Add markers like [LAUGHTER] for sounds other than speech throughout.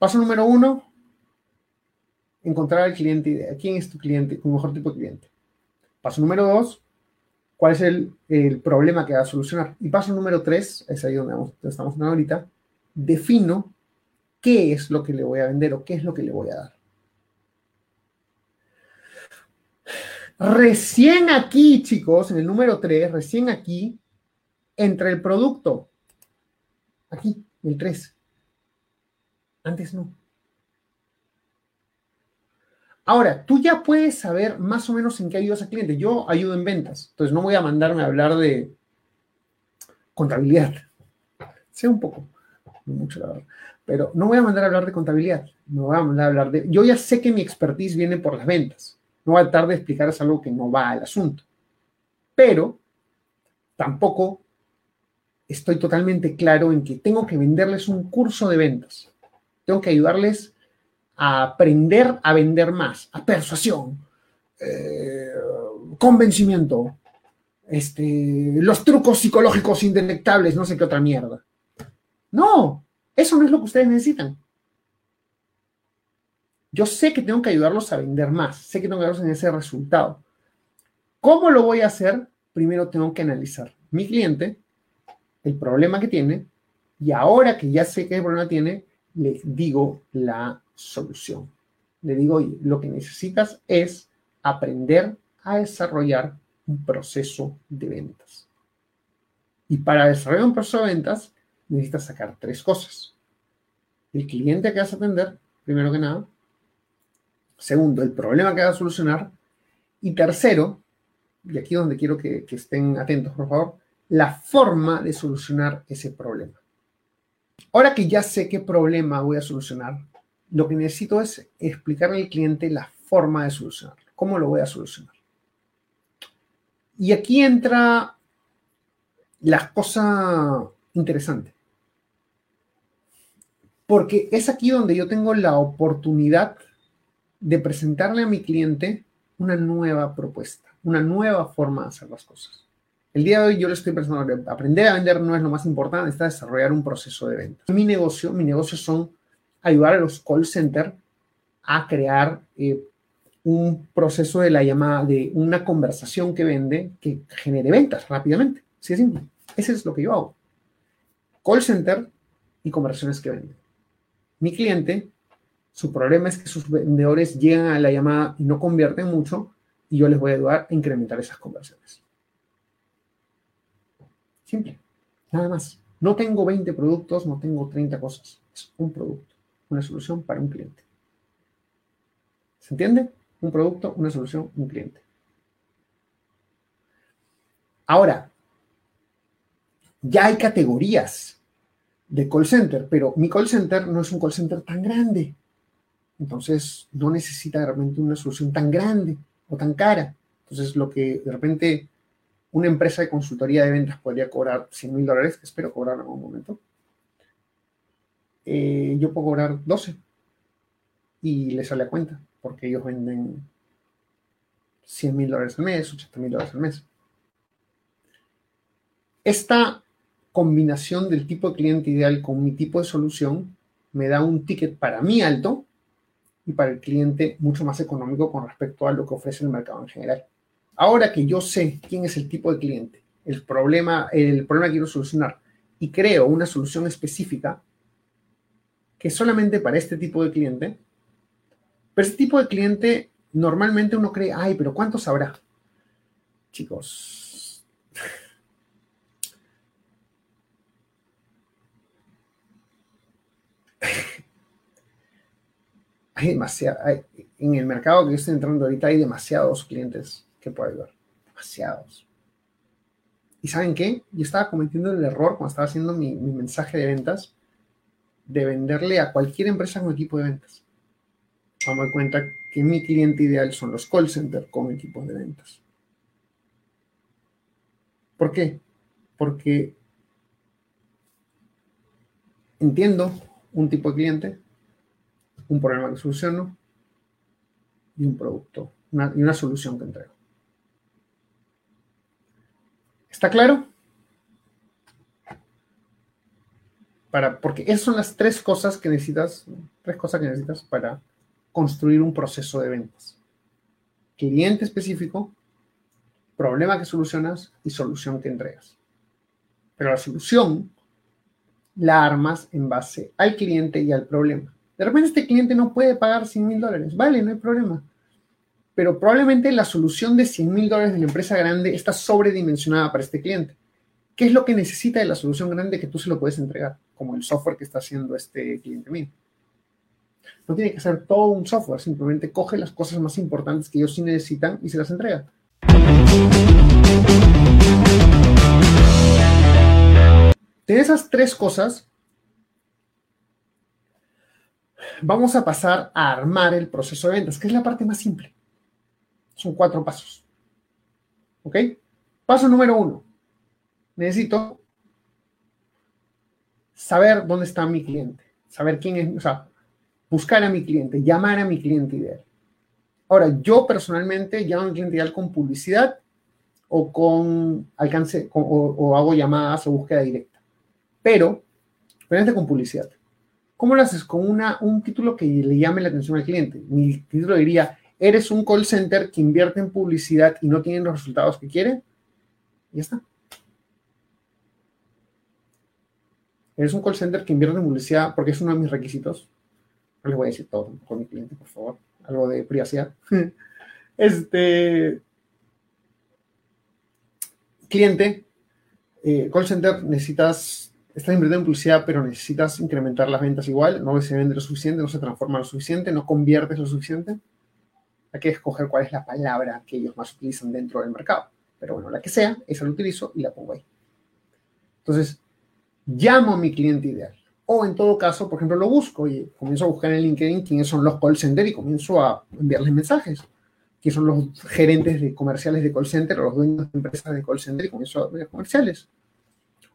Paso número uno, encontrar al cliente ideal. ¿Quién es tu cliente, tu mejor tipo de cliente? Paso número dos, cuál es el, problema que va a solucionar. Y paso número tres, es ahí donde estamos ahorita, defino qué es lo que le voy a vender o qué es lo que le voy a dar. Recién aquí, chicos, en el número 3, recién aquí, entra el producto. Aquí, el 3. Antes no. Ahora, tú ya puedes saber más o menos en qué ayudas al cliente. Yo ayudo en ventas, entonces no voy a mandarme a hablar de contabilidad. Sé un poco, no mucho la verdad, pero no voy a mandar a hablar de contabilidad. No voy a mandar a hablar de. Yo ya sé que mi expertise viene por las ventas. No voy a tratar de explicarles algo que no va al asunto. Pero tampoco estoy totalmente claro en que tengo que venderles un curso de ventas. Tengo que ayudarles a aprender a vender más, a persuasión, eh, convencimiento, este, los trucos psicológicos indetectables, no sé qué otra mierda. No, eso no es lo que ustedes necesitan. Yo sé que tengo que ayudarlos a vender más, sé que tengo que ayudarlos en ese resultado. ¿Cómo lo voy a hacer? Primero tengo que analizar mi cliente, el problema que tiene, y ahora que ya sé qué problema tiene, le digo la solución. Le digo, lo que necesitas es aprender a desarrollar un proceso de ventas. Y para desarrollar un proceso de ventas, necesitas sacar tres cosas. El cliente que vas a atender, primero que nada, Segundo, el problema que va a solucionar. Y tercero, y aquí es donde quiero que, estén atentos, por favor, la forma de solucionar ese problema. Ahora que ya sé qué problema voy a solucionar, lo que necesito es explicarle al cliente la forma de solucionarlo, cómo lo voy a solucionar. Y aquí entra la cosa interesante. Porque es aquí donde yo tengo la oportunidad de presentarle a mi cliente una nueva propuesta, una nueva forma de hacer las cosas. El día de hoy yo le estoy presentando, aprender a vender no es lo más importante, está desarrollar un proceso de venta. Mi negocio, mi negocio son ayudar a los call centers a crear eh, un proceso de la llamada, de una conversación que vende, que genere ventas rápidamente. Así es simple. Ese es lo que yo hago. Call center y conversaciones que venden. Mi cliente su problema es que sus vendedores llegan a la llamada y no convierten mucho y yo les voy a ayudar a incrementar esas conversiones. Simple, nada más. No tengo 20 productos, no tengo 30 cosas. Es un producto, una solución para un cliente. ¿Se entiende? Un producto, una solución, un cliente. Ahora, ya hay categorías de call center, pero mi call center no es un call center tan grande. Entonces, no necesita realmente una solución tan grande o tan cara. Entonces, lo que de repente una empresa de consultoría de ventas podría cobrar 100 mil dólares, espero cobrar en algún momento, eh, yo puedo cobrar 12 y les sale a cuenta, porque ellos venden 100 mil dólares al mes, 80 mil dólares al mes. Esta combinación del tipo de cliente ideal con mi tipo de solución me da un ticket para mí alto y para el cliente mucho más económico con respecto a lo que ofrece el mercado en general. Ahora que yo sé quién es el tipo de cliente, el problema, el problema que quiero solucionar y creo una solución específica que solamente para este tipo de cliente, pero este tipo de cliente normalmente uno cree, ay, pero ¿cuántos habrá? Chicos, [LAUGHS] hay demasiado, en el mercado que estoy entrando ahorita hay demasiados clientes que puedo ayudar. Demasiados. ¿Y saben qué? Yo estaba cometiendo el error cuando estaba haciendo mi, mensaje de ventas de venderle a cualquier empresa con equipo de ventas. Vamos a cuenta que mi cliente ideal son los call centers con equipos de ventas. ¿Por qué? Porque entiendo un tipo de cliente, un problema que soluciono y un producto y una solución que entrego. ¿Está claro? Para, porque esas son las tres cosas que necesitas, tres cosas que necesitas para construir un proceso de ventas. Cliente específico, problema que solucionas y solución que entregas. Pero la solución la armas en base al cliente y al problema. De repente este cliente no puede pagar 100 mil dólares. Vale, no hay problema. Pero probablemente la solución de 100 mil dólares de la empresa grande está sobredimensionada para este cliente. ¿Qué es lo que necesita de la solución grande que tú se lo puedes entregar? Como el software que está haciendo este cliente mío. No tiene que ser todo un software, simplemente coge las cosas más importantes que ellos sí necesitan y se las entrega. De esas tres cosas, vamos a pasar a armar el proceso de ventas, que es la parte más simple. Son cuatro pasos. ¿Ok? Paso número uno. Necesito saber dónde está mi cliente, saber quién es, o sea, buscar a mi cliente, llamar a mi cliente ideal. Ahora, yo personalmente llamo a mi cliente ideal con publicidad o con alcance o, hago llamadas o búsqueda directa. Pero, espérate con publicidad. ¿Cómo lo haces? Con una, un título que le llame la atención al cliente. Mi título diría, ¿eres un call center que invierte en publicidad y no tiene los resultados que quiere? Ya está. Eres un call center que invierte en publicidad porque es uno de mis requisitos. No les voy a decir todo con mi cliente, por favor. Algo de privacidad. [LAUGHS] este. Cliente, eh, call center, necesitas. Estás invirtiendo en publicidad, pero necesitas incrementar las ventas igual. No se vende lo suficiente, no se transforma lo suficiente, no conviertes lo suficiente. Hay que escoger cuál es la palabra que ellos más utilizan dentro del mercado. Pero bueno, la que sea, esa la utilizo y la pongo ahí. Entonces, llamo a mi cliente ideal. O en todo caso, por ejemplo, lo busco y comienzo a buscar en LinkedIn quiénes son los call center y comienzo a enviarles mensajes. Quiénes son los gerentes de comerciales de call center o los dueños de empresas de call center y comienzo a ver comerciales.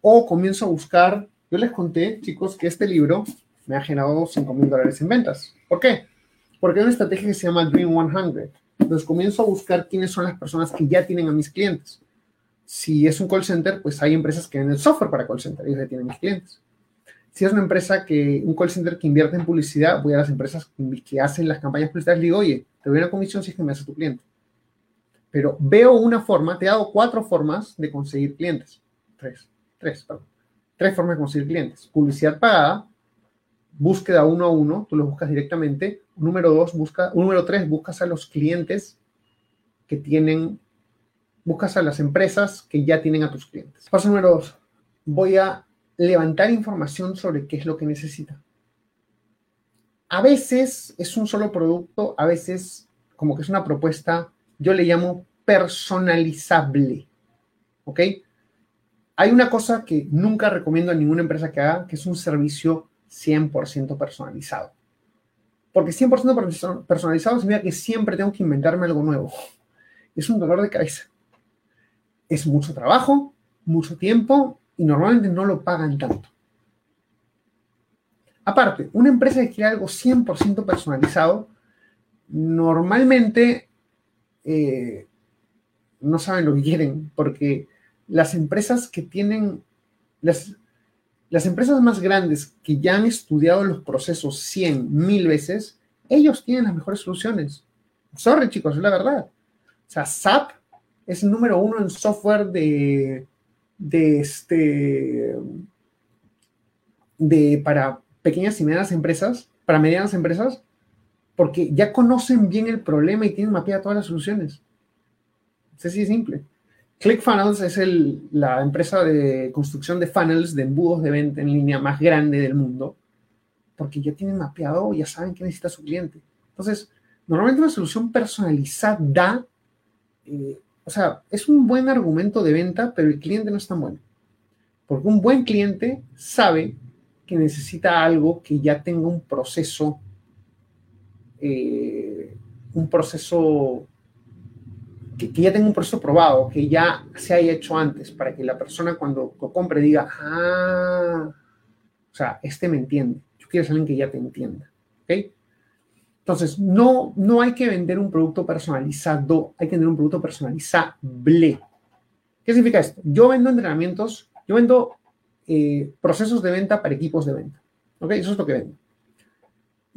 O comienzo a buscar, yo les conté, chicos, que este libro me ha generado 5 mil dólares en ventas. ¿Por qué? Porque hay una estrategia que se llama Dream 100. Entonces comienzo a buscar quiénes son las personas que ya tienen a mis clientes. Si es un call center, pues hay empresas que venden software para call center y ya tienen mis clientes. Si es una empresa que, un call center que invierte en publicidad, voy a las empresas que, hacen las campañas publicitarias y digo, oye, te doy una comisión si es que me hace tu cliente. Pero veo una forma, te he dado cuatro formas de conseguir clientes. Tres, tres, perdón. Tres formas de conseguir clientes. Publicidad pagada, búsqueda uno a uno, tú lo buscas directamente. Número dos, busca, número tres, buscas a los clientes que tienen, buscas a las empresas que ya tienen a tus clientes. Paso número dos, voy a levantar información sobre qué es lo que necesita. A veces es un solo producto, a veces como que es una propuesta, yo le llamo personalizable. ¿Ok? Hay una cosa que nunca recomiendo a ninguna empresa que haga, que es un servicio 100% personalizado. Porque 100% personalizado significa que siempre tengo que inventarme algo nuevo. Es un dolor de cabeza. Es mucho trabajo, mucho tiempo y normalmente no lo pagan tanto. Aparte, una empresa que quiere algo 100% personalizado, normalmente eh, no saben lo que quieren, porque las empresas que tienen, las, las empresas más grandes que ya han estudiado los procesos 100, mil veces, ellos tienen las mejores soluciones. Sorry, chicos, es la verdad. O sea, SAP es el número uno en software de, de este de para pequeñas y medianas empresas, para medianas empresas, porque ya conocen bien el problema y tienen mapeadas todas las soluciones. Es así de simple. ClickFunnels es la empresa de construcción de funnels, de embudos de venta en línea más grande del mundo, porque ya tienen mapeado, ya saben qué necesita su cliente. Entonces, normalmente una solución personalizada eh, o sea, es un buen argumento de venta, pero el cliente no es tan bueno. Porque un buen cliente sabe que necesita algo que ya tenga un proceso, eh, un proceso, que, ya tenga un proceso probado, que ya se haya hecho antes, para que la persona cuando lo compre diga, ah, o sea, este me entiende. Yo quiero alguien que ya te entienda. ¿Ok? Entonces, no, no hay que vender un producto personalizado, hay que vender un producto personalizable. ¿Qué significa esto? Yo vendo entrenamientos, yo vendo eh, procesos de venta para equipos de venta. ¿Ok? Eso es lo que vendo.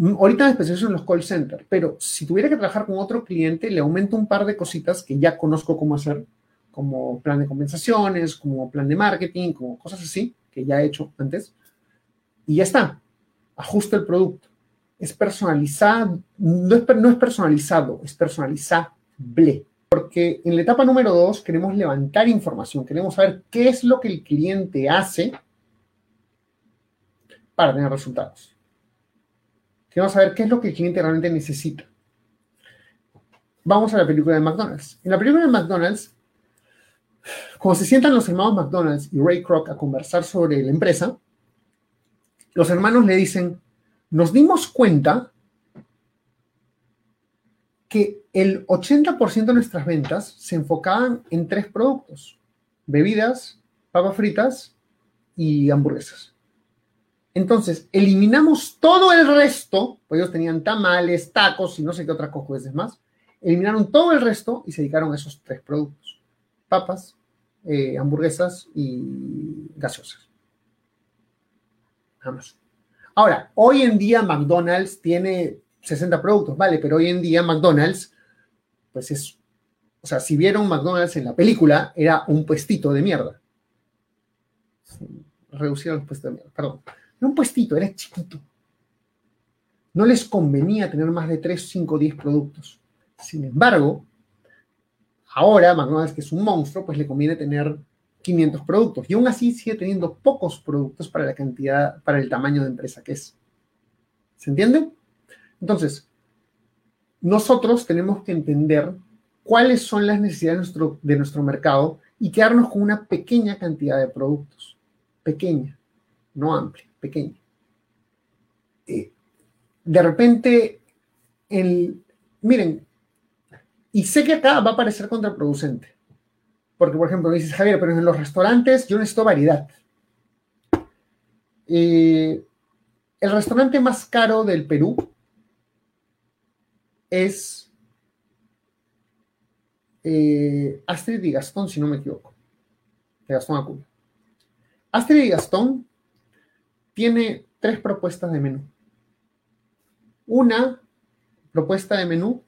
Mm, ahorita me especializo en los call centers, pero si tuviera que trabajar con otro cliente, le aumento un par de cositas que ya conozco cómo hacer, como plan de compensaciones, como plan de marketing, como cosas así, que ya he hecho antes. Y ya está. Ajusto el producto. Es personalizado, no es, no es personalizado, es personalizable. Porque en la etapa número dos queremos levantar información, queremos saber qué es lo que el cliente hace para tener resultados. Queremos saber qué es lo que el cliente realmente necesita. Vamos a la película de McDonald's. En la película de McDonald's, cuando se sientan los hermanos McDonald's y Ray Kroc a conversar sobre la empresa, los hermanos le dicen, nos dimos cuenta que el 80% de nuestras ventas se enfocaban en tres productos, bebidas, papas fritas y hamburguesas. Entonces, eliminamos todo el resto, pues ellos tenían tamales, tacos y no sé qué otras cosas más, eliminaron todo el resto y se dedicaron a esos tres productos, papas, eh, hamburguesas y gaseosas. Nada. Ahora, hoy en día McDonald's tiene 60 productos, vale, pero hoy en día McDonald's, pues es, o sea, si vieron McDonald's en la película, era un puestito de mierda. Reducieron los puestos de mierda, perdón. Era un puestito, era chiquito. No les convenía tener más de 3, 5, 10 productos. Sin embargo, ahora McDonald's, que es un monstruo, pues le conviene tener 500 productos. Y aún así sigue teniendo pocos productos para la cantidad, para el tamaño de empresa que es. ¿Se entiende? Entonces, nosotros tenemos que entender cuáles son las necesidades de nuestro, mercado y quedarnos con una pequeña cantidad de productos. Pequeña, no amplia, pequeña. Eh, de repente, el, miren, y sé que acá va a parecer contraproducente, porque por ejemplo dices, Javier, pero en los restaurantes yo necesito variedad. Eh, el restaurante más caro del Perú es eh, Astrid y Gastón, si no me equivoco. De Gastón Acuña. Astrid y Gastón tiene tres propuestas de menú. Una propuesta de menú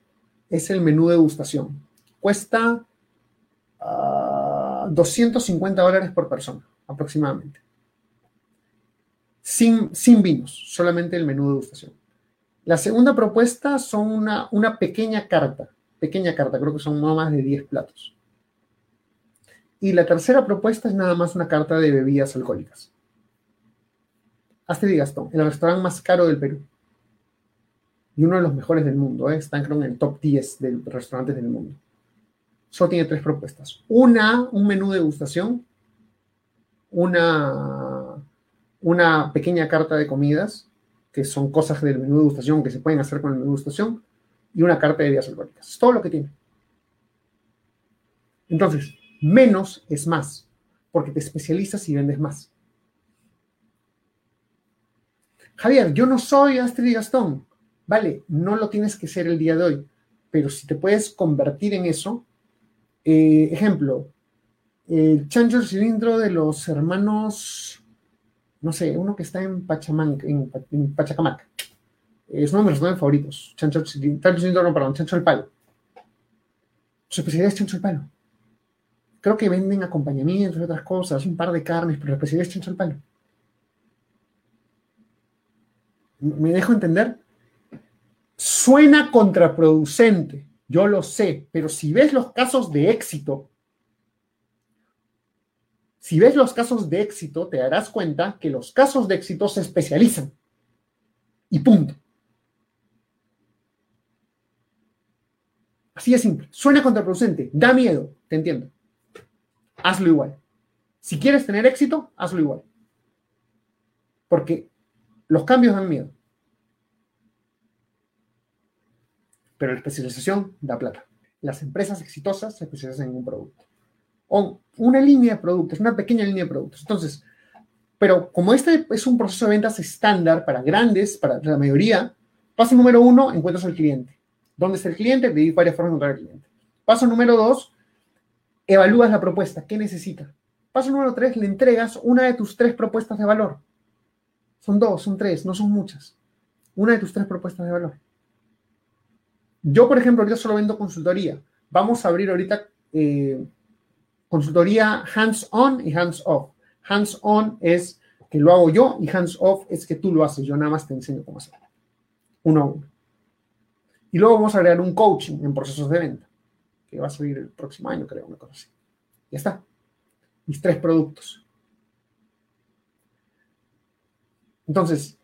es el menú de degustación. Cuesta 250 ah, dólares por persona, aproximadamente. Sin, vinos, solamente el menú de degustación. La segunda propuesta son una, una pequeña carta, pequeña carta, creo que son no más de 10 platos. Y la tercera propuesta es nada más una carta de bebidas alcohólicas. Astrid y Gastón, el restaurante más caro del Perú. Y uno de los mejores del mundo, ¿eh? creo en el top 10 de restaurantes del mundo. Solo tiene tres propuestas. Una, un menú de degustación, una, una pequeña carta de comidas que son cosas del menú de degustación que se pueden hacer con el menú de degustación, y una carta de bebidas alcohólicas. Es todo lo que tiene. Entonces, menos es más, porque te especializas y vendes más. Javier, yo no soy Astrid Gastón. Vale, no lo tienes que ser el día de hoy, pero si te puedes convertir en eso, eh, ejemplo, el chancho cilindro de los hermanos no sé, uno que está en, Pachamanca, en, Pachacamac. Es uno de mis restaurantes favoritos. Chancho, no, perdón, Chancho el Palo. Su especialidad es Chancho el Palo. Creo que venden acompañamientos y otras cosas, un par de carnes, pero la especialidad es Chancho el Palo. ¿Me dejo entender? Suena contraproducente, yo lo sé, pero si ves los casos de éxito si ves los casos de éxito, te darás cuenta que los casos de éxito se especializan. Y punto. Así de simple. Suena contraproducente, da miedo, te entiendo. Hazlo igual. Si quieres tener éxito, hazlo igual. Porque Los cambios dan miedo. Pero la especialización da plata. Las empresas exitosas se especializan en un producto. O una línea de productos, una pequeña línea de productos. Entonces, pero como este es un proceso de ventas estándar para grandes, para la mayoría, paso número uno, encuentras al cliente. ¿Dónde está el cliente? Te di varias formas de encontrar al cliente. Paso número dos, evalúas la propuesta. ¿Qué necesita? Paso número tres, le entregas una de tus tres propuestas de valor. Son dos, son tres, no son muchas. Una de tus tres propuestas de valor. Yo, por ejemplo, ahorita solo vendo consultoría. Vamos a abrir ahorita eh, consultoría hands-on y hands-off. Hands-on es que lo hago yo y hands-off es que tú lo haces. Yo nada más te enseño cómo hacerlo. Uno a uno. Y luego vamos a agregar un coaching en procesos de venta, que va a salir el próximo año, creo, una cosa así. Ya está. Mis tres productos. Entonces,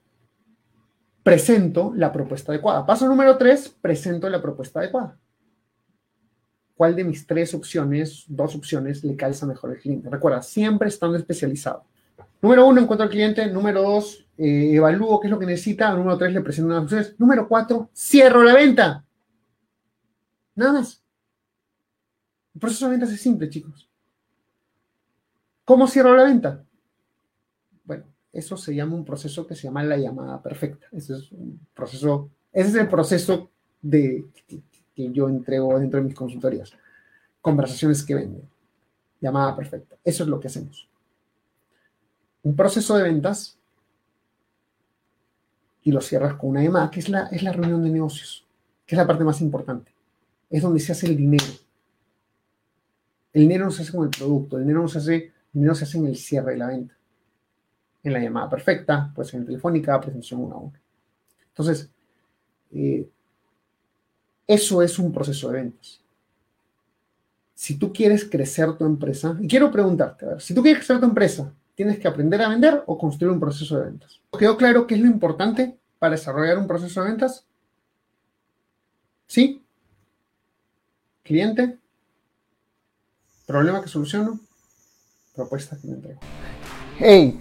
presento la propuesta adecuada. Paso número tres, presento la propuesta adecuada. ¿Cuál de mis tres opciones, dos opciones, le calza mejor al cliente? Recuerda, siempre estando especializado. Número uno, encuentro al cliente. Número dos, eh, evalúo qué es lo que necesita. Número tres, le presento unas opciones. Número cuatro, cierro la venta. Nada más. El proceso de ventas es simple, chicos. ¿Cómo cierro la venta? Eso se llama un proceso que se llama la llamada perfecta. Ese es un proceso, ese es el proceso de, que yo entrego dentro de mis consultorías. Conversaciones que venden. Llamada perfecta. Eso es lo que hacemos. Un proceso de ventas y lo cierras con una llamada, que es la, es la reunión de negocios, que es la parte más importante. Es donde se hace el dinero. El dinero no se hace con el producto, el dinero no se hace, el dinero se hace en el cierre de la venta en la llamada perfecta, pues en telefónica, presentación uno a uno. Entonces, eh, eso es un proceso de ventas. Si tú quieres crecer tu empresa, y quiero preguntarte, a ver, si tú quieres crecer tu empresa, ¿tienes que aprender a vender o construir un proceso de ventas? ¿Quedó claro qué es lo importante para desarrollar un proceso de ventas? ¿Sí? ¿Cliente? ¿Problema que soluciono? Propuesta que me entrego. Hey,